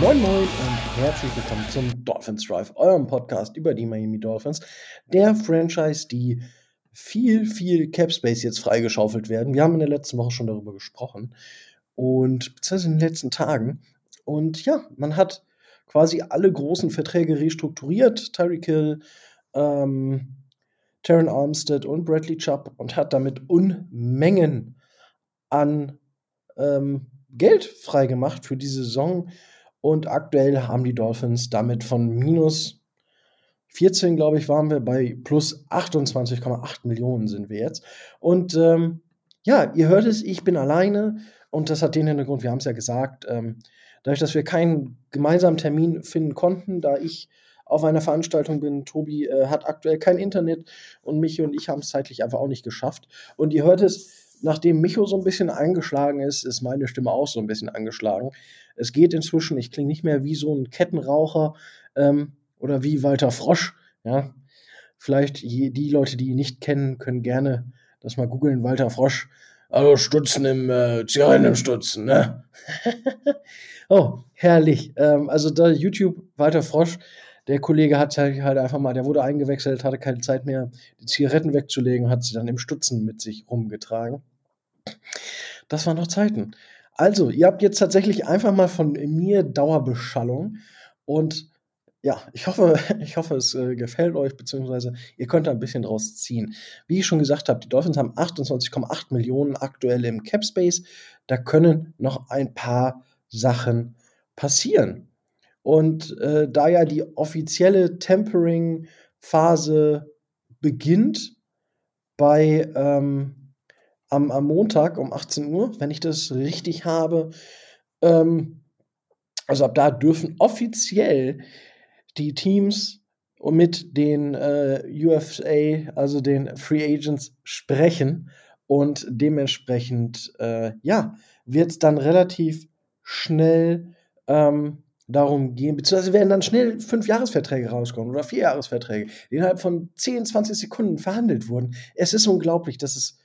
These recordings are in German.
Moin Moin und herzlich willkommen zum Dolphins Drive, eurem Podcast über die Miami Dolphins, der Franchise, die viel, viel Cap Space jetzt freigeschaufelt werden. Wir haben in der letzten Woche schon darüber gesprochen und beziehungsweise in den letzten Tagen. Und ja, man hat quasi alle großen Verträge restrukturiert. Tyreek Hill, ähm, Taron Armstead und Bradley Chubb und hat damit Unmengen an ähm, Geld freigemacht für die Saison. Und aktuell haben die Dolphins damit von minus 14, glaube ich, waren wir bei plus 28,8 Millionen sind wir jetzt. Und ähm, ja, ihr hört es, ich bin alleine und das hat den Hintergrund, wir haben es ja gesagt, ähm, dadurch, dass wir keinen gemeinsamen Termin finden konnten, da ich auf einer Veranstaltung bin, Tobi äh, hat aktuell kein Internet und Michi und ich haben es zeitlich einfach auch nicht geschafft. Und ihr hört es, nachdem Micho so ein bisschen eingeschlagen ist, ist meine Stimme auch so ein bisschen angeschlagen. Es geht inzwischen, ich klinge nicht mehr wie so ein Kettenraucher. Ähm, oder wie Walter Frosch. Ja, vielleicht die Leute, die ihn nicht kennen, können gerne das mal googeln. Walter Frosch. Also Stutzen im äh, Zigaretten im Stutzen, ne? oh, herrlich. Ähm, also da YouTube Walter Frosch, der Kollege hat halt, halt einfach mal, der wurde eingewechselt, hatte keine Zeit mehr, die Zigaretten wegzulegen, hat sie dann im Stutzen mit sich rumgetragen. Das waren noch Zeiten. Also, ihr habt jetzt tatsächlich einfach mal von mir Dauerbeschallung und ja, ich hoffe, ich hoffe, es äh, gefällt euch, beziehungsweise ihr könnt da ein bisschen draus ziehen. Wie ich schon gesagt habe, die Dolphins haben 28,8 Millionen aktuell im Cap Space. Da können noch ein paar Sachen passieren. Und äh, da ja die offizielle Tempering-Phase beginnt bei ähm, am, am Montag um 18 Uhr, wenn ich das richtig habe, ähm, also ab da dürfen offiziell die Teams mit den äh, UFA, also den Free Agents, sprechen. Und dementsprechend, äh, ja, wird es dann relativ schnell ähm, darum gehen, beziehungsweise werden dann schnell fünf Jahresverträge rauskommen oder vier Jahresverträge, die innerhalb von 10, 20 Sekunden verhandelt wurden. Es ist unglaublich, dass es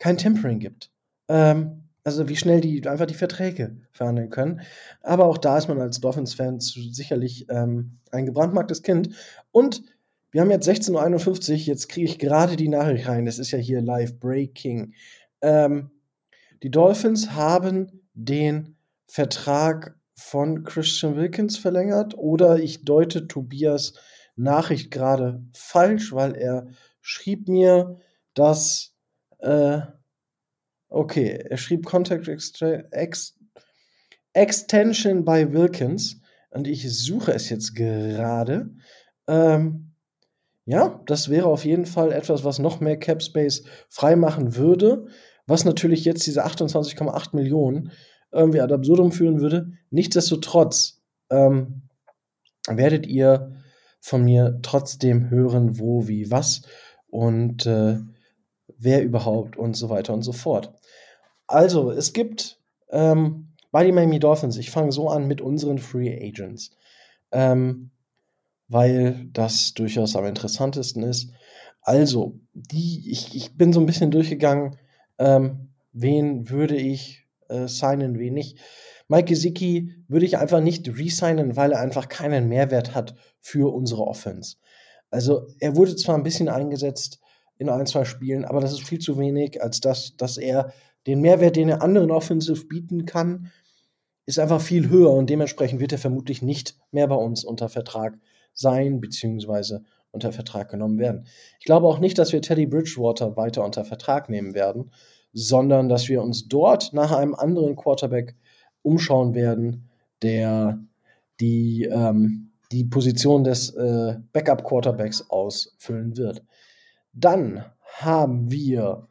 kein Tempering gibt. Ähm, also wie schnell die einfach die Verträge verhandeln können. Aber auch da ist man als Dolphins-Fan sicherlich ähm, ein gebrandmarktes Kind. Und wir haben jetzt 16.51 Uhr, jetzt kriege ich gerade die Nachricht rein. Das ist ja hier live breaking. Ähm, die Dolphins haben den Vertrag von Christian Wilkins verlängert oder ich deute Tobias Nachricht gerade falsch, weil er schrieb mir, dass äh, Okay, er schrieb Contact Extra Ex Extension bei Wilkins und ich suche es jetzt gerade. Ähm, ja, das wäre auf jeden Fall etwas, was noch mehr Cap Space freimachen würde, was natürlich jetzt diese 28,8 Millionen irgendwie ad absurdum führen würde. Nichtsdestotrotz ähm, werdet ihr von mir trotzdem hören, wo, wie, was und äh, wer überhaupt und so weiter und so fort. Also, es gibt ähm, bei den Miami Dolphins, ich fange so an mit unseren Free Agents, ähm, weil das durchaus am interessantesten ist. Also, die, ich, ich bin so ein bisschen durchgegangen, ähm, wen würde ich äh, signen, wen nicht. Mike Gesicki würde ich einfach nicht resignen, weil er einfach keinen Mehrwert hat für unsere Offense. Also, er wurde zwar ein bisschen eingesetzt in ein, zwei Spielen, aber das ist viel zu wenig, als dass, dass er den Mehrwert, den er anderen Offensive bieten kann, ist einfach viel höher und dementsprechend wird er vermutlich nicht mehr bei uns unter Vertrag sein, beziehungsweise unter Vertrag genommen werden. Ich glaube auch nicht, dass wir Teddy Bridgewater weiter unter Vertrag nehmen werden, sondern dass wir uns dort nach einem anderen Quarterback umschauen werden, der die, ähm, die Position des äh, Backup-Quarterbacks ausfüllen wird. Dann haben wir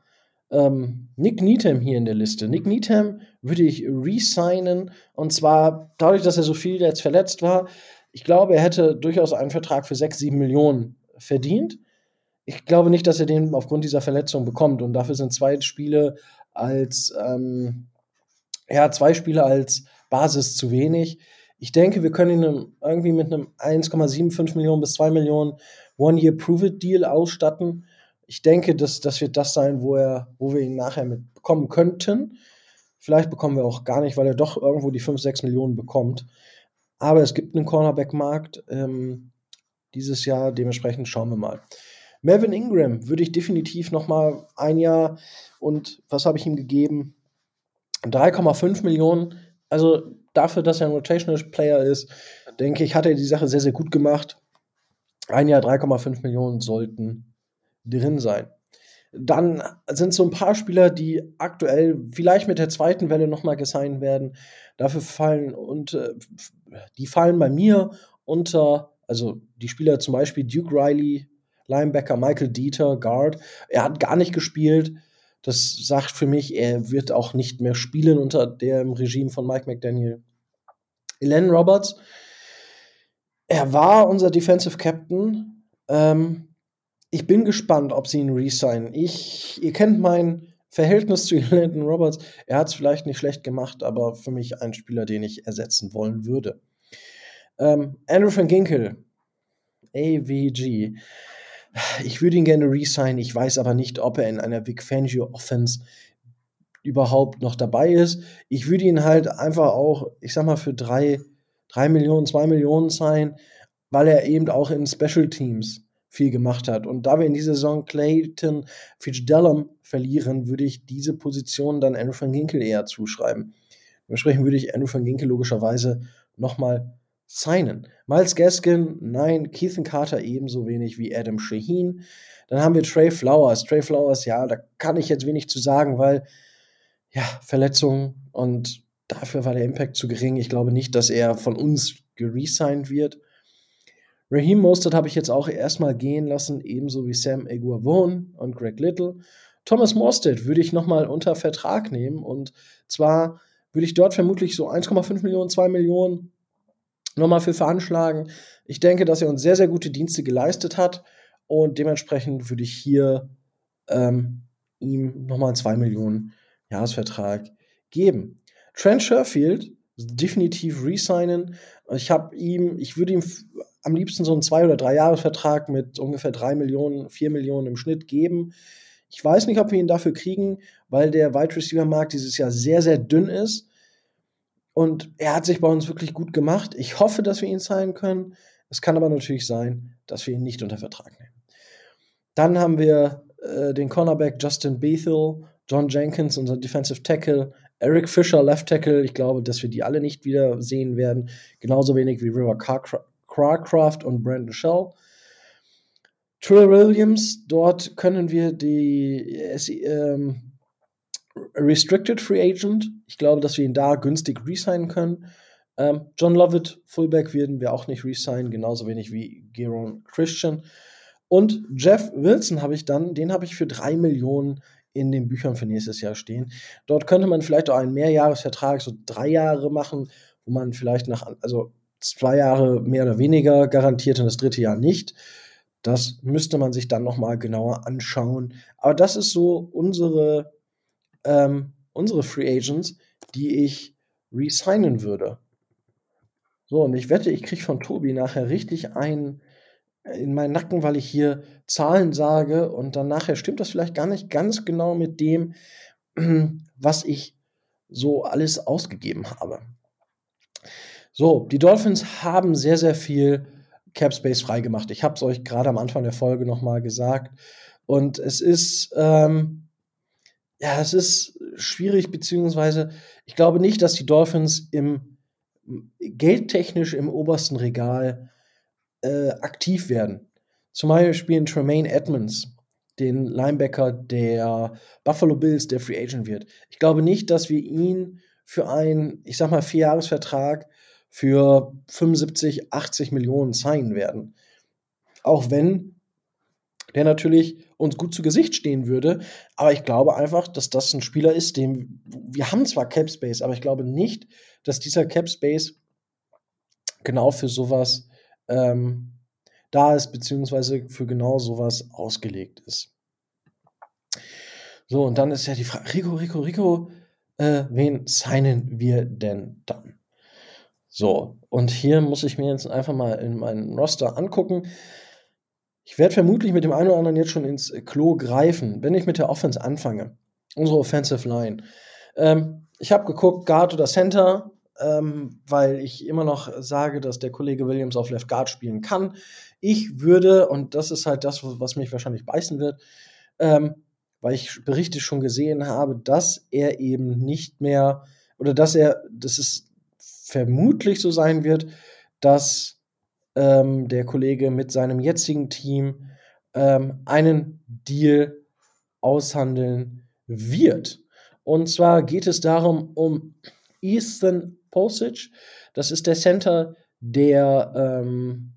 ähm, Nick Needham hier in der Liste. Nick Needham würde ich resignen und zwar dadurch, dass er so viel jetzt verletzt war. Ich glaube, er hätte durchaus einen Vertrag für 6, 7 Millionen verdient. Ich glaube nicht, dass er den aufgrund dieser Verletzung bekommt und dafür sind zwei Spiele als ähm, ja, zwei Spiele als Basis zu wenig. Ich denke, wir können ihn irgendwie mit einem 1,75 Millionen bis 2 Millionen One-Year-Prove-It-Deal ausstatten. Ich denke, dass das wird das sein, wo, er, wo wir ihn nachher mit bekommen könnten. Vielleicht bekommen wir auch gar nicht, weil er doch irgendwo die 5, 6 Millionen bekommt. Aber es gibt einen Cornerback-Markt ähm, dieses Jahr, dementsprechend schauen wir mal. Melvin Ingram würde ich definitiv noch mal ein Jahr und was habe ich ihm gegeben? 3,5 Millionen. Also dafür, dass er ein Rotational Player ist, denke ich, hat er die Sache sehr, sehr gut gemacht. Ein Jahr 3,5 Millionen sollten drin sein. Dann sind so ein paar Spieler, die aktuell vielleicht mit der zweiten Welle nochmal gesigned werden. Dafür fallen und äh, die fallen bei mir unter, also die Spieler zum Beispiel Duke Riley, Linebacker, Michael Dieter, Guard. Er hat gar nicht gespielt. Das sagt für mich, er wird auch nicht mehr spielen unter dem Regime von Mike McDaniel. Elen Roberts, er war unser Defensive Captain. Ähm, ich bin gespannt, ob sie ihn resignen. Ich, ihr kennt mein Verhältnis zu Landon Roberts. Er hat es vielleicht nicht schlecht gemacht, aber für mich ein Spieler, den ich ersetzen wollen würde. Ähm, Andrew van Ginkel, AVG. Ich würde ihn gerne resignen. Ich weiß aber nicht, ob er in einer Vic Fangio Offense überhaupt noch dabei ist. Ich würde ihn halt einfach auch, ich sag mal, für drei, drei Millionen, zwei Millionen sein, weil er eben auch in Special Teams viel gemacht hat. Und da wir in dieser Saison Clayton Fitzgerald verlieren, würde ich diese Position dann Andrew van Ginkel eher zuschreiben. Dementsprechend würde ich Andrew van Ginkel logischerweise nochmal signen. Miles Gaskin, nein. Keithan Carter ebenso wenig wie Adam Shaheen. Dann haben wir Trey Flowers. Trey Flowers, ja, da kann ich jetzt wenig zu sagen, weil, ja, Verletzungen und dafür war der Impact zu gering. Ich glaube nicht, dass er von uns geresigned wird. Raheem Mostert habe ich jetzt auch erstmal gehen lassen, ebenso wie Sam Eguavon und Greg Little. Thomas Morstead würde ich nochmal unter Vertrag nehmen und zwar würde ich dort vermutlich so 1,5 Millionen, 2 Millionen nochmal für veranschlagen. Ich denke, dass er uns sehr, sehr gute Dienste geleistet hat und dementsprechend würde ich hier ähm, ihm nochmal einen 2 Millionen Jahresvertrag geben. Trent Sherfield definitiv resignen. Ich habe ihm, ich würde ihm am liebsten so einen zwei- oder drei Jahresvertrag mit ungefähr drei Millionen, vier Millionen im Schnitt geben. Ich weiß nicht, ob wir ihn dafür kriegen, weil der Wide Receiver Markt dieses Jahr sehr, sehr dünn ist. Und er hat sich bei uns wirklich gut gemacht. Ich hoffe, dass wir ihn zahlen können. Es kann aber natürlich sein, dass wir ihn nicht unter Vertrag nehmen. Dann haben wir äh, den Cornerback Justin Bethel, John Jenkins, unser Defensive Tackle, Eric Fischer, Left Tackle. Ich glaube, dass wir die alle nicht wieder sehen werden. Genauso wenig wie River Carcraft und Brandon Shell. Trill Williams, dort können wir die ähm, Restricted Free Agent. Ich glaube, dass wir ihn da günstig resignen können. Ähm, John Lovett, Fullback, werden wir auch nicht resignen, genauso wenig wie Geron Christian. Und Jeff Wilson habe ich dann, den habe ich für drei Millionen in den Büchern für nächstes Jahr stehen. Dort könnte man vielleicht auch einen Mehrjahresvertrag, so drei Jahre machen, wo man vielleicht nach, also zwei Jahre mehr oder weniger garantiert und das dritte Jahr nicht. Das müsste man sich dann nochmal genauer anschauen. Aber das ist so unsere, ähm, unsere Free Agents, die ich resignen würde. So, und ich wette, ich kriege von Tobi nachher richtig ein in meinen Nacken, weil ich hier Zahlen sage und dann nachher stimmt das vielleicht gar nicht ganz genau mit dem, was ich so alles ausgegeben habe. So, die Dolphins haben sehr, sehr viel Cap Space freigemacht. Ich habe es euch gerade am Anfang der Folge nochmal gesagt. Und es ist, ähm, ja, es ist schwierig, beziehungsweise ich glaube nicht, dass die Dolphins im geldtechnisch im obersten Regal äh, aktiv werden. Zum Beispiel in Tremaine Edmonds, den Linebacker der Buffalo Bills, der Free Agent wird. Ich glaube nicht, dass wir ihn für einen, ich sag mal, Vierjahresvertrag für 75, 80 Millionen signen werden. Auch wenn der natürlich uns gut zu Gesicht stehen würde. Aber ich glaube einfach, dass das ein Spieler ist, dem wir haben zwar Cap Space, aber ich glaube nicht, dass dieser Cap Space genau für sowas ähm, da ist, beziehungsweise für genau sowas ausgelegt ist. So, und dann ist ja die Frage, Rico, Rico, Rico, äh, wen signen wir denn dann? So, und hier muss ich mir jetzt einfach mal in meinen Roster angucken. Ich werde vermutlich mit dem einen oder anderen jetzt schon ins Klo greifen, wenn ich mit der Offense anfange. Unsere Offensive Line. Ähm, ich habe geguckt, Guard oder Center, ähm, weil ich immer noch sage, dass der Kollege Williams auf Left Guard spielen kann. Ich würde, und das ist halt das, was mich wahrscheinlich beißen wird, ähm, weil ich Berichte schon gesehen habe, dass er eben nicht mehr oder dass er, dass es vermutlich so sein wird, dass ähm, der Kollege mit seinem jetzigen Team ähm, einen Deal aushandeln wird. Und zwar geht es darum, um Ethan Posage. Das ist der Center der, ähm,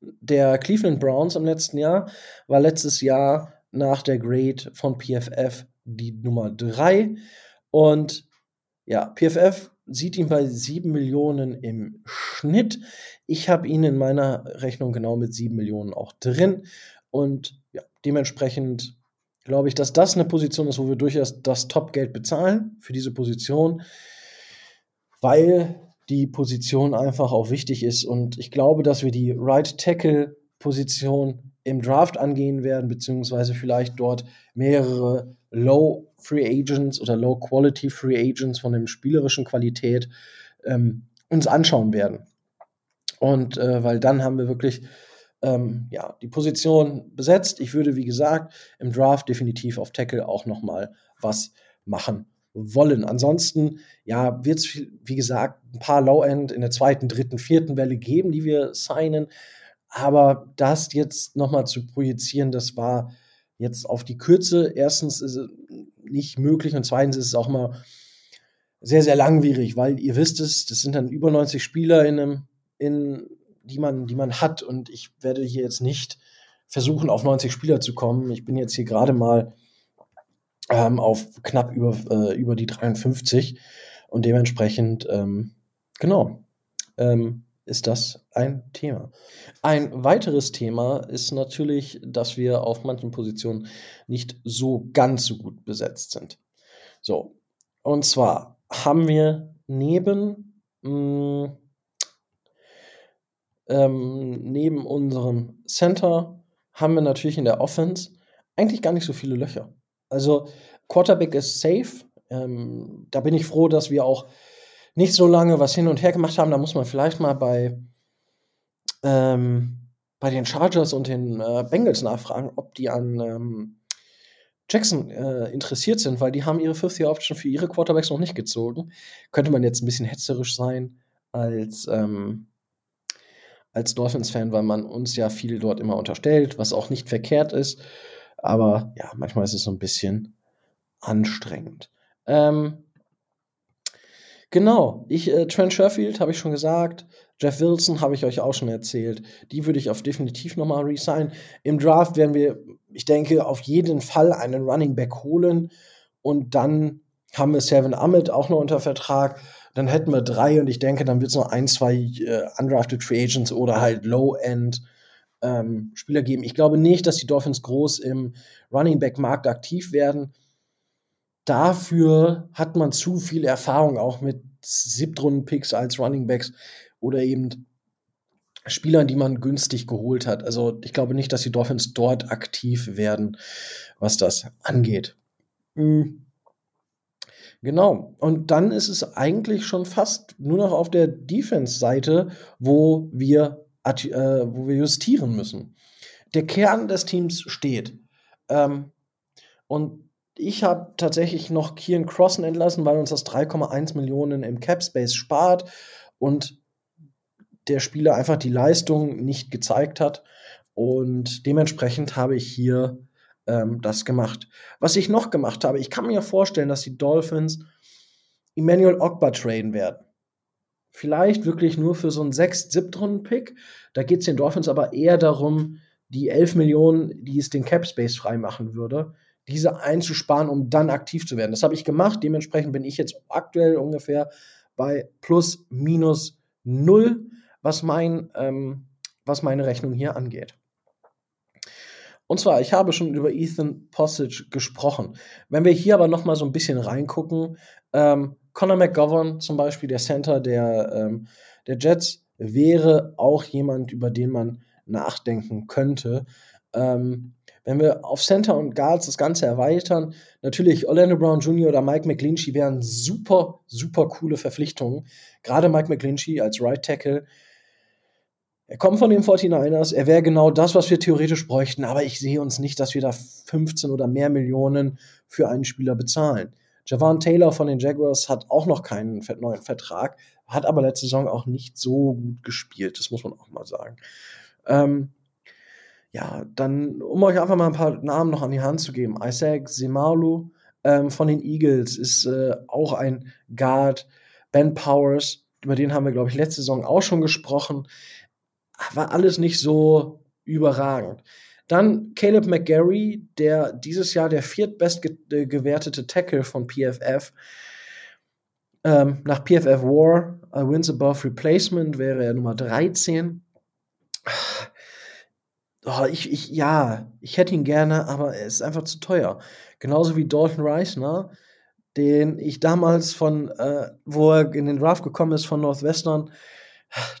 der Cleveland Browns im letzten Jahr. War letztes Jahr nach der Grade von PFF die Nummer 3. Und ja, PFF sieht ihn bei 7 Millionen im Schnitt. Ich habe ihn in meiner Rechnung genau mit 7 Millionen auch drin. Und ja, dementsprechend glaube ich, dass das eine Position ist, wo wir durchaus das Top-Geld bezahlen für diese Position, weil die Position einfach auch wichtig ist. Und ich glaube, dass wir die Right Tackle-Position im Draft angehen werden, beziehungsweise vielleicht dort mehrere Low Free Agents oder Low Quality Free Agents von der spielerischen Qualität ähm, uns anschauen werden. Und äh, weil dann haben wir wirklich ähm, ja, die Position besetzt. Ich würde, wie gesagt, im Draft definitiv auf Tackle auch noch mal was machen wollen. Ansonsten, ja, wird es, wie gesagt, ein paar Low-End in der zweiten, dritten, vierten Welle geben, die wir signen. Aber das jetzt noch mal zu projizieren, das war jetzt auf die Kürze. Erstens ist es nicht möglich und zweitens ist es auch mal sehr, sehr langwierig, weil ihr wisst es, das sind dann über 90 Spieler in einem, in die man, die man hat. Und ich werde hier jetzt nicht versuchen, auf 90 Spieler zu kommen. Ich bin jetzt hier gerade mal ähm, auf knapp über, äh, über die 53 und dementsprechend, ähm, genau, ähm, ist das ein Thema. Ein weiteres Thema ist natürlich, dass wir auf manchen Positionen nicht so ganz so gut besetzt sind. So, und zwar haben wir neben mh, mm, ähm, neben unserem Center haben wir natürlich in der Offense eigentlich gar nicht so viele Löcher. Also Quarterback ist safe. Ähm, da bin ich froh, dass wir auch nicht so lange was hin und her gemacht haben. Da muss man vielleicht mal bei, ähm, bei den Chargers und den äh, Bengals nachfragen, ob die an ähm, Jackson äh, interessiert sind, weil die haben ihre Fifth-Year-Option für ihre Quarterbacks noch nicht gezogen. Könnte man jetzt ein bisschen hetzerisch sein als ähm, als Dolphins-Fan, weil man uns ja viel dort immer unterstellt, was auch nicht verkehrt ist. Aber ja, manchmal ist es so ein bisschen anstrengend. Ähm, genau, ich, äh, Trent Sherfield habe ich schon gesagt. Jeff Wilson habe ich euch auch schon erzählt. Die würde ich auf definitiv nochmal resignen. Im Draft werden wir, ich denke, auf jeden Fall einen Running Back holen. Und dann haben wir Seven Ahmed auch noch unter Vertrag dann hätten wir drei und ich denke, dann wird es noch ein, zwei äh, undrafted Free Agents oder halt Low-End ähm, Spieler geben. Ich glaube nicht, dass die Dolphins groß im Running Back Markt aktiv werden. Dafür hat man zu viel Erfahrung auch mit Siebtrunden-Picks als Running Backs oder eben Spielern, die man günstig geholt hat. Also ich glaube nicht, dass die Dolphins dort aktiv werden, was das angeht. Mhm. Genau. Und dann ist es eigentlich schon fast nur noch auf der Defense-Seite, wo wir, äh, wo wir justieren müssen. Der Kern des Teams steht. Ähm, und ich habe tatsächlich noch Kian Crossen entlassen, weil uns das 3,1 Millionen im Cap Space spart und der Spieler einfach die Leistung nicht gezeigt hat. Und dementsprechend habe ich hier ähm, das gemacht. Was ich noch gemacht habe, ich kann mir vorstellen, dass die Dolphins Emmanuel Ogba traden werden. Vielleicht wirklich nur für so einen 6 7 pick Da geht es den Dolphins aber eher darum, die 11 Millionen, die es den Cap Space freimachen würde, diese einzusparen, um dann aktiv zu werden. Das habe ich gemacht. Dementsprechend bin ich jetzt aktuell ungefähr bei plus minus null, was, mein, ähm, was meine Rechnung hier angeht. Und zwar, ich habe schon über Ethan Postage gesprochen. Wenn wir hier aber noch mal so ein bisschen reingucken, ähm, Conor McGovern zum Beispiel, der Center der, ähm, der Jets, wäre auch jemand, über den man nachdenken könnte. Ähm, wenn wir auf Center und Guards das Ganze erweitern, natürlich Orlando Brown Jr. oder Mike McGlinchey wären super, super coole Verpflichtungen. Gerade Mike McGlinchey als Right Tackle. Er kommt von den 49ers, er wäre genau das, was wir theoretisch bräuchten, aber ich sehe uns nicht, dass wir da 15 oder mehr Millionen für einen Spieler bezahlen. Javon Taylor von den Jaguars hat auch noch keinen neuen Vertrag, hat aber letzte Saison auch nicht so gut gespielt, das muss man auch mal sagen. Ähm, ja, dann, um euch einfach mal ein paar Namen noch an die Hand zu geben. Isaac Semalu ähm, von den Eagles ist äh, auch ein Guard. Ben Powers, über den haben wir, glaube ich, letzte Saison auch schon gesprochen. War alles nicht so überragend. Dann Caleb McGarry, der dieses Jahr der viertbest ge gewertete Tackle von PFF. Ähm, nach PFF War, uh, Wins Above Replacement, wäre er Nummer 13 oh, ich, ich, ja, ich hätte ihn gerne, aber er ist einfach zu teuer. Genauso wie Dalton ne? Den ich damals von, äh, wo er in den Draft gekommen ist von Northwestern,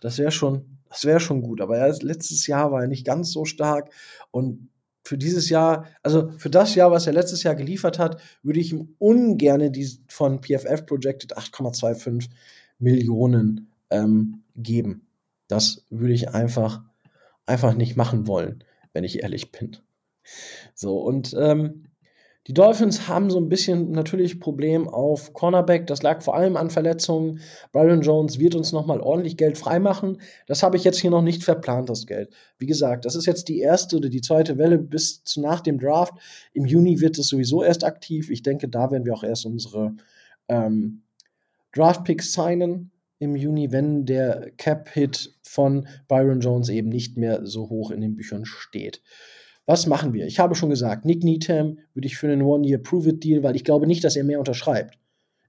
das wäre schon, das wäre schon gut. Aber er, letztes Jahr war er nicht ganz so stark und für dieses Jahr, also für das Jahr, was er letztes Jahr geliefert hat, würde ich ihm ungern die von PFF projected 8,25 Millionen ähm, geben. Das würde ich einfach einfach nicht machen wollen, wenn ich ehrlich bin. So, und ähm, die Dolphins haben so ein bisschen natürlich Problem auf Cornerback. Das lag vor allem an Verletzungen. Byron Jones wird uns nochmal ordentlich Geld freimachen. Das habe ich jetzt hier noch nicht verplant, das Geld. Wie gesagt, das ist jetzt die erste oder die zweite Welle bis nach dem Draft. Im Juni wird es sowieso erst aktiv. Ich denke, da werden wir auch erst unsere ähm, Draft-Picks signen im Juni, wenn der Cap-Hit von Byron Jones eben nicht mehr so hoch in den Büchern steht. Was machen wir? Ich habe schon gesagt, Nick Needham würde ich für einen One-Year-Prove-It-Deal, weil ich glaube nicht, dass er mehr unterschreibt.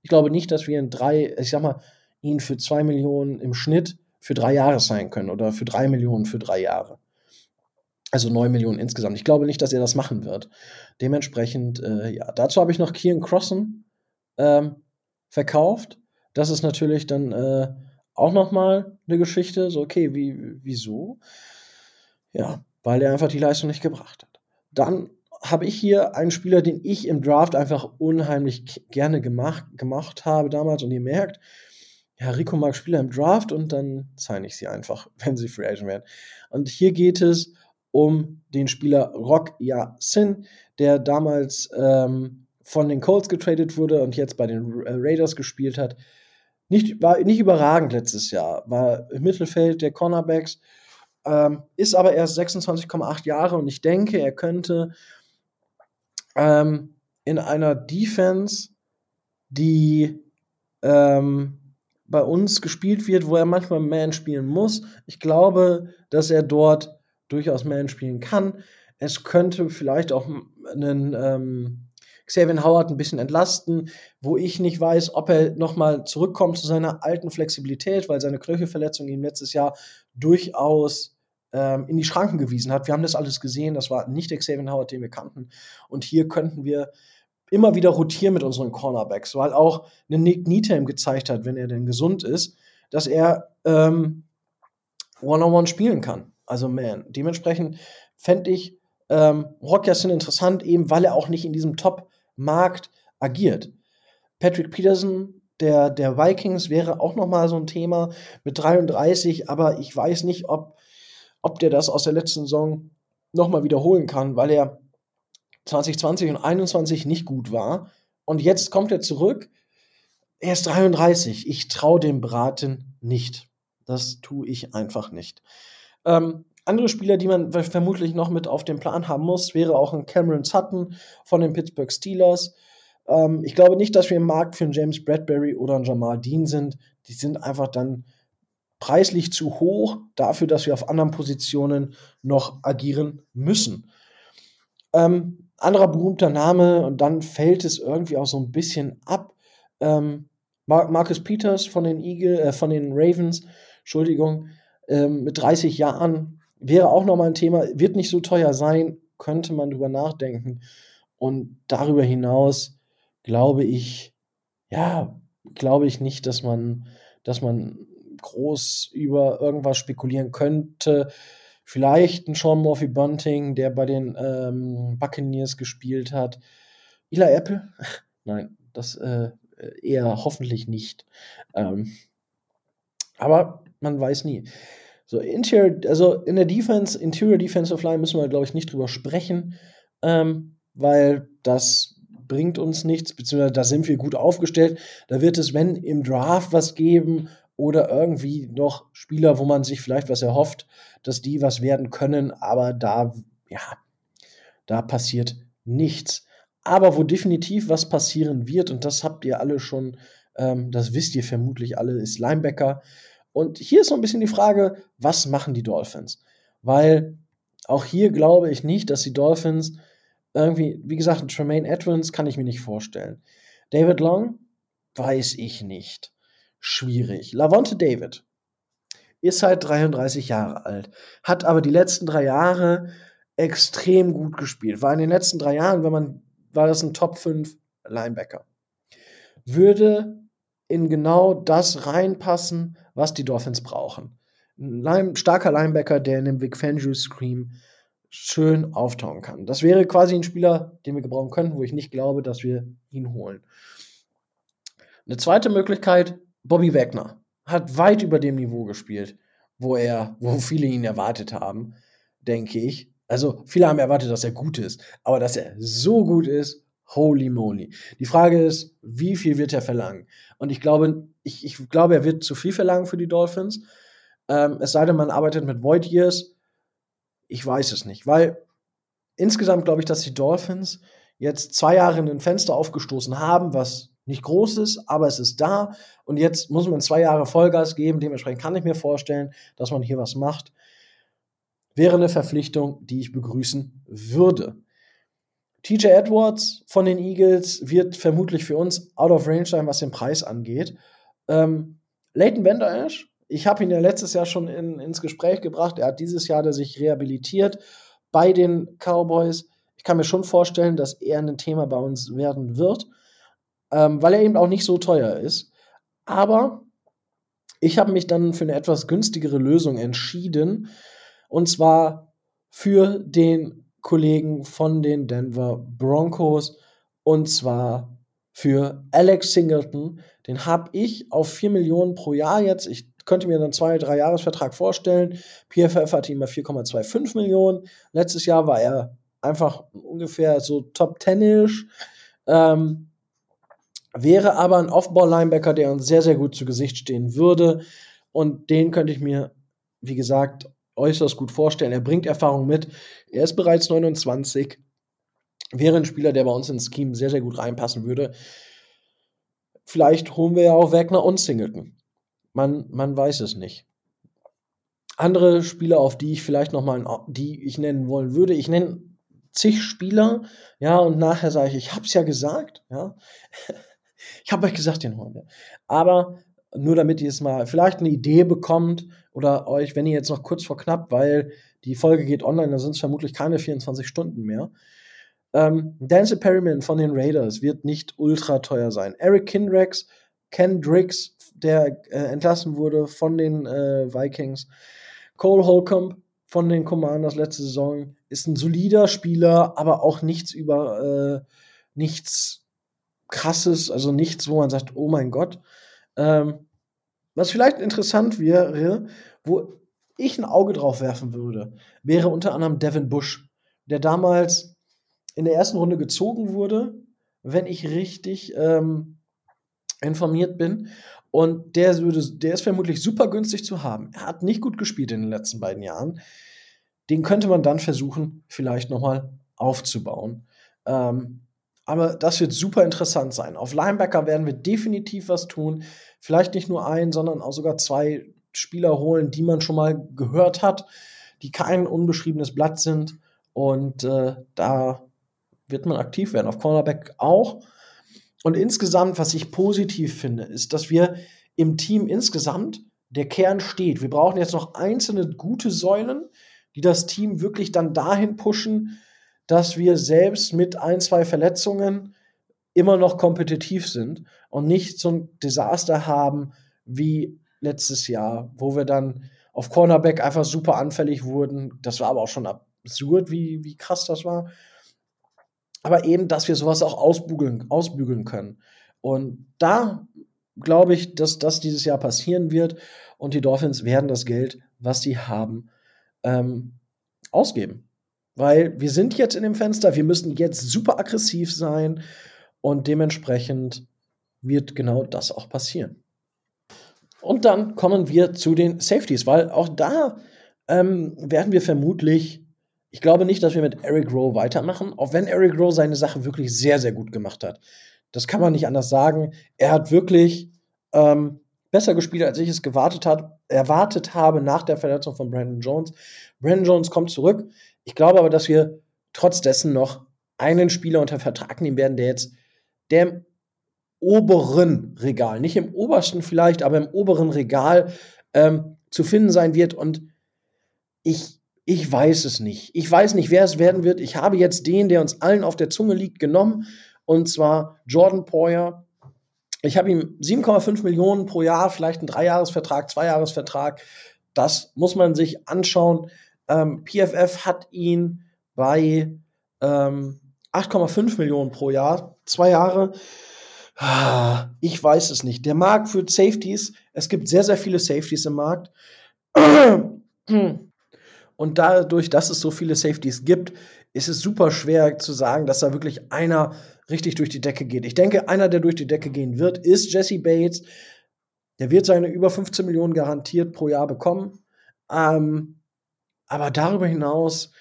Ich glaube nicht, dass wir in drei, ich sag mal, ihn für zwei Millionen im Schnitt für drei Jahre sein können oder für drei Millionen für drei Jahre. Also neun Millionen insgesamt. Ich glaube nicht, dass er das machen wird. Dementsprechend, äh, ja, dazu habe ich noch Kian Crossen ähm, verkauft das ist natürlich dann äh, auch nochmal eine Geschichte. So, okay, wie, wieso? Ja, weil er einfach die Leistung nicht gebracht hat. Dann habe ich hier einen Spieler, den ich im Draft einfach unheimlich gerne gemacht, gemacht habe damals. Und ihr merkt, ja, Rico mag Spieler im Draft und dann zeige ich sie einfach, wenn sie Free Agent werden. Und hier geht es um den Spieler Rock Ya Sin, der damals ähm, von den Colts getradet wurde und jetzt bei den Raiders gespielt hat. Nicht, war nicht überragend letztes Jahr, war im Mittelfeld der Cornerbacks, ähm, ist aber erst 26,8 Jahre und ich denke, er könnte ähm, in einer Defense, die ähm, bei uns gespielt wird, wo er manchmal Man spielen muss. Ich glaube, dass er dort durchaus Man spielen kann. Es könnte vielleicht auch einen ähm, Xavier Howard ein bisschen entlasten, wo ich nicht weiß, ob er nochmal zurückkommt zu seiner alten Flexibilität, weil seine Knöchelverletzung ihm letztes Jahr durchaus ähm, in die Schranken gewiesen hat. Wir haben das alles gesehen, das war nicht der Xavier Howard, den wir kannten. Und hier könnten wir immer wieder rotieren mit unseren Cornerbacks, weil auch eine Nick Needham gezeigt hat, wenn er denn gesund ist, dass er ähm, One-on-One spielen kann. Also man. Dementsprechend fände ich ähm, Rock Yassin interessant, eben weil er auch nicht in diesem Top Markt agiert. Patrick Peterson, der, der Vikings, wäre auch noch mal so ein Thema mit 33, aber ich weiß nicht, ob, ob der das aus der letzten Saison noch mal wiederholen kann, weil er 2020 und 2021 nicht gut war. Und jetzt kommt er zurück. Er ist 33. Ich traue dem Braten nicht. Das tue ich einfach nicht. Ähm, andere Spieler, die man vermutlich noch mit auf dem Plan haben muss, wäre auch ein Cameron Sutton von den Pittsburgh Steelers. Ähm, ich glaube nicht, dass wir im Markt für einen James Bradbury oder einen Jamal Dean sind. Die sind einfach dann preislich zu hoch dafür, dass wir auf anderen Positionen noch agieren müssen. Ähm, anderer berühmter Name, und dann fällt es irgendwie auch so ein bisschen ab. Ähm, Marcus Peters von den Eagle, äh, von den Ravens, Entschuldigung, ähm, mit 30 Jahren wäre auch nochmal ein Thema, wird nicht so teuer sein, könnte man drüber nachdenken. Und darüber hinaus glaube ich, ja, glaube ich nicht, dass man, dass man groß über irgendwas spekulieren könnte. Vielleicht ein Sean Murphy Bunting, der bei den ähm, Buccaneers gespielt hat. Eli Apple? Nein, das äh, eher hoffentlich nicht. Ähm, aber man weiß nie. So, Interior, also in der Defense, Interior Defensive Line müssen wir, glaube ich, nicht drüber sprechen, ähm, weil das bringt uns nichts, beziehungsweise da sind wir gut aufgestellt. Da wird es, wenn im Draft was geben oder irgendwie noch Spieler, wo man sich vielleicht was erhofft, dass die was werden können, aber da, ja, da passiert nichts. Aber wo definitiv was passieren wird, und das habt ihr alle schon, ähm, das wisst ihr vermutlich alle, ist Linebacker. Und hier ist so ein bisschen die Frage, was machen die Dolphins? Weil auch hier glaube ich nicht, dass die Dolphins irgendwie, wie gesagt, Tremaine Edmonds kann ich mir nicht vorstellen. David Long, weiß ich nicht. Schwierig. Lavonte David ist halt 33 Jahre alt, hat aber die letzten drei Jahre extrem gut gespielt. War in den letzten drei Jahren, wenn man, war das ein Top 5 Linebacker. Würde in genau das reinpassen, was die Dolphins brauchen. Ein starker Linebacker, der in dem Vic Fangio Scream schön auftauchen kann. Das wäre quasi ein Spieler, den wir gebrauchen könnten, wo ich nicht glaube, dass wir ihn holen. Eine zweite Möglichkeit, Bobby Wagner hat weit über dem Niveau gespielt, wo er, wo viele ihn erwartet haben, denke ich. Also viele haben erwartet, dass er gut ist, aber dass er so gut ist, holy moly. Die Frage ist, wie viel wird er verlangen? Und ich glaube, ich, ich glaube, er wird zu viel verlangen für die Dolphins. Ähm, es sei denn, man arbeitet mit Void Years. Ich weiß es nicht, weil insgesamt glaube ich, dass die Dolphins jetzt zwei Jahre in ein Fenster aufgestoßen haben, was nicht groß ist, aber es ist da. Und jetzt muss man zwei Jahre Vollgas geben. Dementsprechend kann ich mir vorstellen, dass man hier was macht. Wäre eine Verpflichtung, die ich begrüßen würde. TJ Edwards von den Eagles wird vermutlich für uns out of range sein, was den Preis angeht. Ähm, Leighton Bender Ash, ich habe ihn ja letztes Jahr schon in, ins Gespräch gebracht. Er hat dieses Jahr sich rehabilitiert bei den Cowboys. Ich kann mir schon vorstellen, dass er ein Thema bei uns werden wird, ähm, weil er eben auch nicht so teuer ist. Aber ich habe mich dann für eine etwas günstigere Lösung entschieden. Und zwar für den Kollegen von den Denver Broncos und zwar für Alex Singleton. Den habe ich auf 4 Millionen pro Jahr jetzt. Ich könnte mir dann zwei, drei Jahresvertrag vorstellen. PFF hatte ihn bei 4,25 Millionen. Letztes Jahr war er einfach ungefähr so Top 10-ish. Ähm, wäre aber ein Off-Ball-Linebacker, der uns sehr, sehr gut zu Gesicht stehen würde. Und den könnte ich mir, wie gesagt, äußerst gut vorstellen. Er bringt Erfahrung mit. Er ist bereits 29. Wäre ein Spieler, der bei uns ins Scheme sehr, sehr gut reinpassen würde. Vielleicht holen wir ja auch Wagner und Singleton. Man, man weiß es nicht. Andere Spieler, auf die ich vielleicht noch mal, die ich nennen wollen würde, ich nenne zig Spieler, ja, und nachher sage ich, ich hab's ja gesagt, ja. ich habe euch gesagt, den holen wir. Aber nur damit ihr es mal vielleicht eine Idee bekommt oder euch, wenn ihr jetzt noch kurz vor knapp, weil die Folge geht online, dann sind es vermutlich keine 24 Stunden mehr. Ähm, Dance Perryman von den Raiders wird nicht ultra teuer sein. Eric Kindrex, Ken Driggs, der äh, entlassen wurde von den äh, Vikings. Cole Holcomb von den Commanders letzte Saison ist ein solider Spieler, aber auch nichts über äh, nichts krasses, also nichts, wo man sagt, oh mein Gott. Ähm, was vielleicht interessant wäre, wo ich ein Auge drauf werfen würde, wäre unter anderem Devin Bush, der damals in der ersten Runde gezogen wurde, wenn ich richtig ähm, informiert bin. Und der, würde, der ist vermutlich super günstig zu haben. Er hat nicht gut gespielt in den letzten beiden Jahren. Den könnte man dann versuchen, vielleicht nochmal aufzubauen. Ähm, aber das wird super interessant sein. Auf Linebacker werden wir definitiv was tun. Vielleicht nicht nur ein, sondern auch sogar zwei Spieler holen, die man schon mal gehört hat, die kein unbeschriebenes Blatt sind. Und äh, da wird man aktiv werden. Auf Cornerback auch. Und insgesamt, was ich positiv finde, ist, dass wir im Team insgesamt der Kern steht. Wir brauchen jetzt noch einzelne gute Säulen, die das Team wirklich dann dahin pushen, dass wir selbst mit ein, zwei Verletzungen immer noch kompetitiv sind und nicht so ein Desaster haben wie letztes Jahr, wo wir dann auf Cornerback einfach super anfällig wurden. Das war aber auch schon absurd, wie, wie krass das war. Aber eben, dass wir sowas auch ausbügeln, ausbügeln können. Und da glaube ich, dass das dieses Jahr passieren wird und die Dolphins werden das Geld, was sie haben, ähm, ausgeben. Weil wir sind jetzt in dem Fenster, wir müssen jetzt super aggressiv sein und dementsprechend wird genau das auch passieren. Und dann kommen wir zu den Safeties, weil auch da ähm, werden wir vermutlich, ich glaube nicht, dass wir mit Eric Rowe weitermachen, auch wenn Eric Rowe seine Sache wirklich sehr, sehr gut gemacht hat. Das kann man nicht anders sagen. Er hat wirklich ähm, besser gespielt, als ich es gewartet hat, erwartet habe nach der Verletzung von Brandon Jones. Brandon Jones kommt zurück. Ich glaube aber, dass wir trotz dessen noch einen Spieler unter Vertrag nehmen werden, der jetzt der im oberen Regal, nicht im obersten vielleicht, aber im oberen Regal ähm, zu finden sein wird. Und ich, ich weiß es nicht. Ich weiß nicht, wer es werden wird. Ich habe jetzt den, der uns allen auf der Zunge liegt, genommen. Und zwar Jordan Poyer. Ich habe ihm 7,5 Millionen pro Jahr, vielleicht einen Dreijahresvertrag, Zweijahresvertrag. Das muss man sich anschauen. Ähm, PFF hat ihn bei ähm, 8,5 Millionen pro Jahr, zwei Jahre. Ah, ich weiß es nicht. Der Markt für Safeties, es gibt sehr, sehr viele Safeties im Markt. Und dadurch, dass es so viele Safeties gibt, ist es super schwer zu sagen, dass da wirklich einer richtig durch die Decke geht. Ich denke, einer, der durch die Decke gehen wird, ist Jesse Bates. Der wird seine über 15 Millionen garantiert pro Jahr bekommen. Ähm, aber darüber hinaus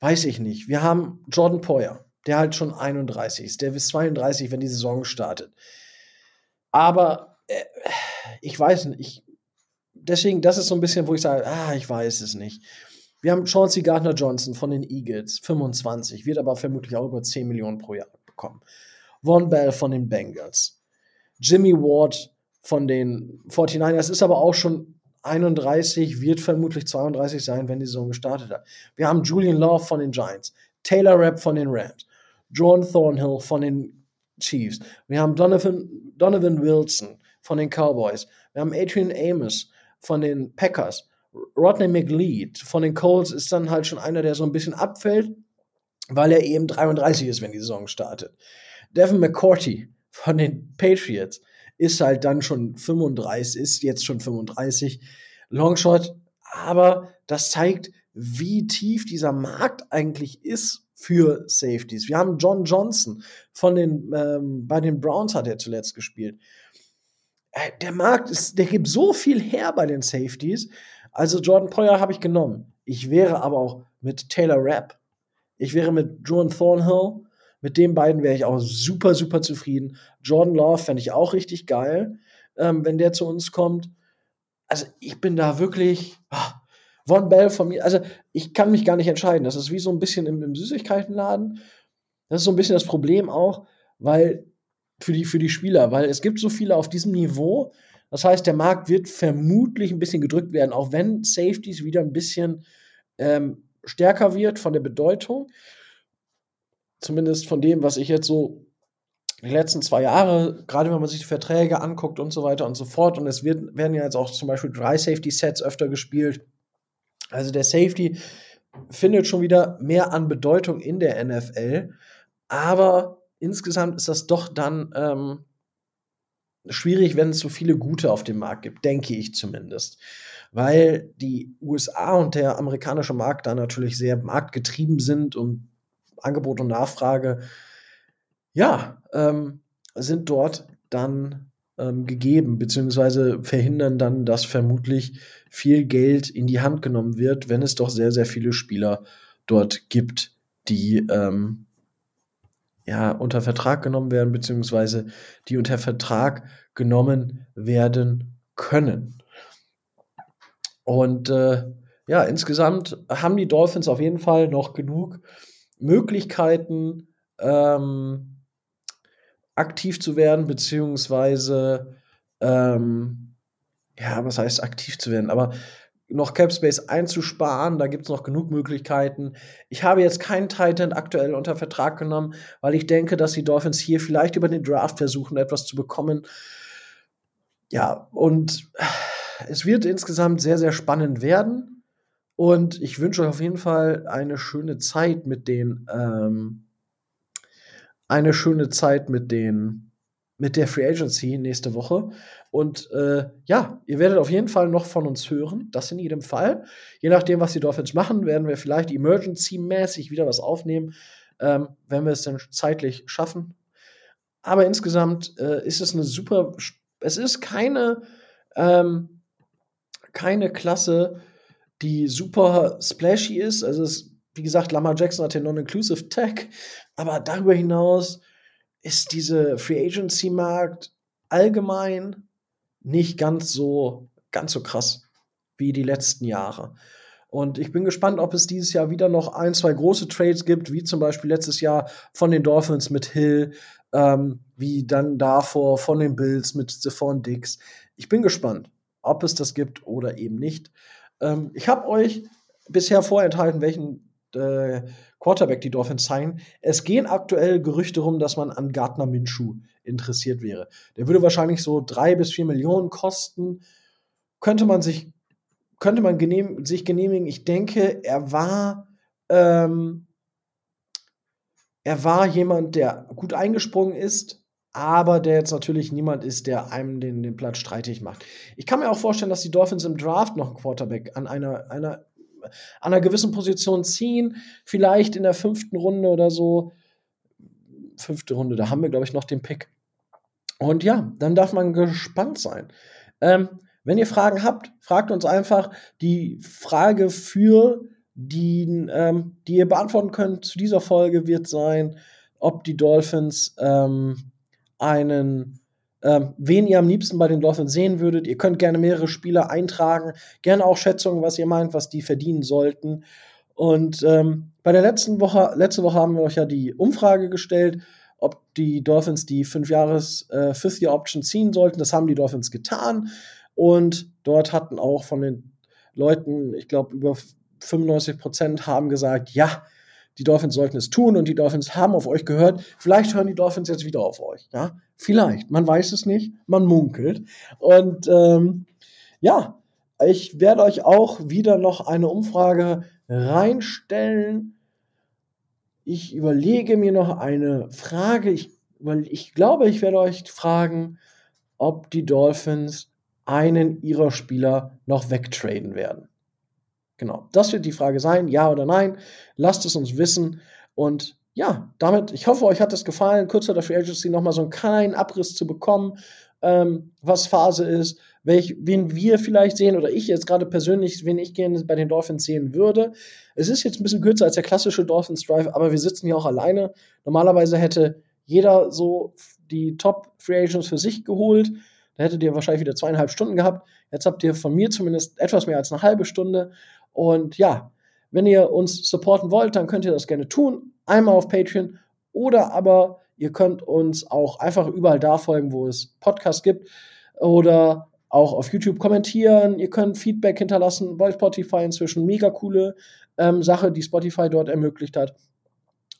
weiß ich nicht. Wir haben Jordan Poyer der halt schon 31 ist. Der ist 32, wenn die Saison startet. Aber äh, ich weiß nicht. Ich, deswegen, das ist so ein bisschen, wo ich sage, ah, ich weiß es nicht. Wir haben Chauncey Gardner Johnson von den Eagles, 25, wird aber vermutlich auch über 10 Millionen pro Jahr bekommen. Von Bell von den Bengals. Jimmy Ward von den 49ers ist aber auch schon 31, wird vermutlich 32 sein, wenn die Saison gestartet hat. Wir haben Julian Love von den Giants, Taylor Rapp von den Rams, John Thornhill von den Chiefs. Wir haben Donovan, Donovan Wilson von den Cowboys. Wir haben Adrian Amos von den Packers. Rodney McLeod von den Colts ist dann halt schon einer, der so ein bisschen abfällt, weil er eben 33 ist, wenn die Saison startet. Devin McCourty von den Patriots ist halt dann schon 35, ist jetzt schon 35. Longshot, aber das zeigt, wie tief dieser Markt eigentlich ist für Safeties. Wir haben John Johnson von den, ähm, bei den Browns hat er zuletzt gespielt. Äh, der Markt ist, der gibt so viel her bei den Safeties. Also Jordan Poyer habe ich genommen. Ich wäre aber auch mit Taylor Rapp. Ich wäre mit Jordan Thornhill. Mit den beiden wäre ich auch super, super zufrieden. Jordan Love fände ich auch richtig geil, ähm, wenn der zu uns kommt. Also ich bin da wirklich. Ah, Von Bell von mir, also ich kann mich gar nicht entscheiden. Das ist wie so ein bisschen im, im Süßigkeitenladen. Das ist so ein bisschen das Problem auch, weil für die, für die Spieler, weil es gibt so viele auf diesem Niveau. Das heißt, der Markt wird vermutlich ein bisschen gedrückt werden, auch wenn Safeties wieder ein bisschen ähm, stärker wird von der Bedeutung. Zumindest von dem, was ich jetzt so die letzten zwei Jahre, gerade wenn man sich die Verträge anguckt und so weiter und so fort, und es wird, werden ja jetzt auch zum Beispiel drei Safety-Sets öfter gespielt. Also der Safety findet schon wieder mehr an Bedeutung in der NFL, aber insgesamt ist das doch dann ähm, schwierig, wenn es so viele gute auf dem Markt gibt, denke ich zumindest. Weil die USA und der amerikanische Markt da natürlich sehr marktgetrieben sind und Angebot und Nachfrage, ja, ähm, sind dort dann ähm, gegeben, beziehungsweise verhindern dann, dass vermutlich viel Geld in die Hand genommen wird, wenn es doch sehr, sehr viele Spieler dort gibt, die ähm, ja unter Vertrag genommen werden, beziehungsweise die unter Vertrag genommen werden können. Und äh, ja, insgesamt haben die Dolphins auf jeden Fall noch genug Möglichkeiten, ähm, aktiv zu werden, beziehungsweise, ähm, ja, was heißt aktiv zu werden? Aber noch Cap Space einzusparen. Da gibt es noch genug Möglichkeiten. Ich habe jetzt keinen Titan aktuell unter Vertrag genommen, weil ich denke, dass die Dolphins hier vielleicht über den Draft versuchen, etwas zu bekommen. Ja, und es wird insgesamt sehr, sehr spannend werden. Und ich wünsche euch auf jeden Fall eine schöne Zeit mit den, ähm, eine schöne Zeit mit den, mit der Free Agency nächste Woche. Und äh, ja, ihr werdet auf jeden Fall noch von uns hören. Das in jedem Fall. Je nachdem, was die Dolphins machen, werden wir vielleicht emergency-mäßig wieder was aufnehmen, ähm, wenn wir es dann zeitlich schaffen. Aber insgesamt äh, ist es eine super. Es ist keine, ähm, keine Klasse, die super splashy ist. Also, es, wie gesagt, Lamar Jackson hat den Non-Inclusive Tag. Aber darüber hinaus ist diese Free Agency Markt allgemein nicht ganz so ganz so krass wie die letzten Jahre. Und ich bin gespannt, ob es dieses Jahr wieder noch ein, zwei große Trades gibt, wie zum Beispiel letztes Jahr von den Dolphins mit Hill, ähm, wie dann davor von den Bills mit Stephon Dix. Ich bin gespannt, ob es das gibt oder eben nicht. Ähm, ich habe euch bisher vorenthalten, welchen äh, Quarterback die Dolphins signen. Es gehen aktuell Gerüchte rum, dass man an Gardner Minshew interessiert wäre. Der würde wahrscheinlich so drei bis vier Millionen kosten. Könnte man sich, könnte man genehm, sich genehmigen. Ich denke, er war, ähm, er war jemand, der gut eingesprungen ist, aber der jetzt natürlich niemand ist, der einem den, den Platz streitig macht. Ich kann mir auch vorstellen, dass die Dolphins im Draft noch einen Quarterback an einer, einer an einer gewissen Position ziehen, vielleicht in der fünften Runde oder so. Fünfte Runde, da haben wir, glaube ich, noch den Pick. Und ja, dann darf man gespannt sein. Ähm, wenn ihr Fragen habt, fragt uns einfach. Die Frage für die, ähm, die ihr beantworten könnt zu dieser Folge wird sein, ob die Dolphins ähm, einen ähm, wen ihr am liebsten bei den Dolphins sehen würdet. Ihr könnt gerne mehrere Spieler eintragen, gerne auch Schätzungen, was ihr meint, was die verdienen sollten. Und ähm, bei der letzten Woche, letzte Woche haben wir euch ja die Umfrage gestellt, ob die Dolphins die 5 Jahres äh, ziehen sollten. Das haben die Dolphins getan. Und dort hatten auch von den Leuten, ich glaube, über 95 Prozent haben gesagt, ja, die Dolphins sollten es tun und die Dolphins haben auf euch gehört. Vielleicht hören die Dolphins jetzt wieder auf euch. Ja, vielleicht. Man weiß es nicht. Man munkelt. Und ähm, ja, ich werde euch auch wieder noch eine Umfrage reinstellen. Ich überlege mir noch eine Frage. Ich, ich glaube, ich werde euch fragen, ob die Dolphins einen ihrer Spieler noch wegtraden werden. Genau, das wird die Frage sein, ja oder nein. Lasst es uns wissen. Und ja, damit, ich hoffe, euch hat es gefallen, kurz vor der Free Agency nochmal so einen kleinen Abriss zu bekommen, ähm, was Phase ist, welch, wen wir vielleicht sehen oder ich jetzt gerade persönlich, wen ich gerne bei den Dolphins sehen würde. Es ist jetzt ein bisschen kürzer als der klassische Dolphins Drive, aber wir sitzen hier auch alleine. Normalerweise hätte jeder so die Top Free Agents für sich geholt. Da hättet ihr wahrscheinlich wieder zweieinhalb Stunden gehabt. Jetzt habt ihr von mir zumindest etwas mehr als eine halbe Stunde. Und ja, wenn ihr uns supporten wollt, dann könnt ihr das gerne tun. Einmal auf Patreon oder aber ihr könnt uns auch einfach überall da folgen, wo es Podcasts gibt oder auch auf YouTube kommentieren. Ihr könnt Feedback hinterlassen bei Spotify inzwischen. Mega coole ähm, Sache, die Spotify dort ermöglicht hat.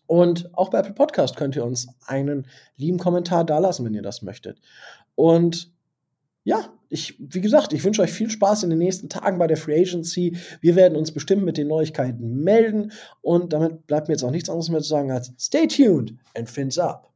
Und auch bei Apple Podcast könnt ihr uns einen lieben Kommentar dalassen, wenn ihr das möchtet. Und ja, ich, wie gesagt, ich wünsche euch viel Spaß in den nächsten Tagen bei der Free Agency. Wir werden uns bestimmt mit den Neuigkeiten melden und damit bleibt mir jetzt auch nichts anderes mehr zu sagen als stay tuned and fins up.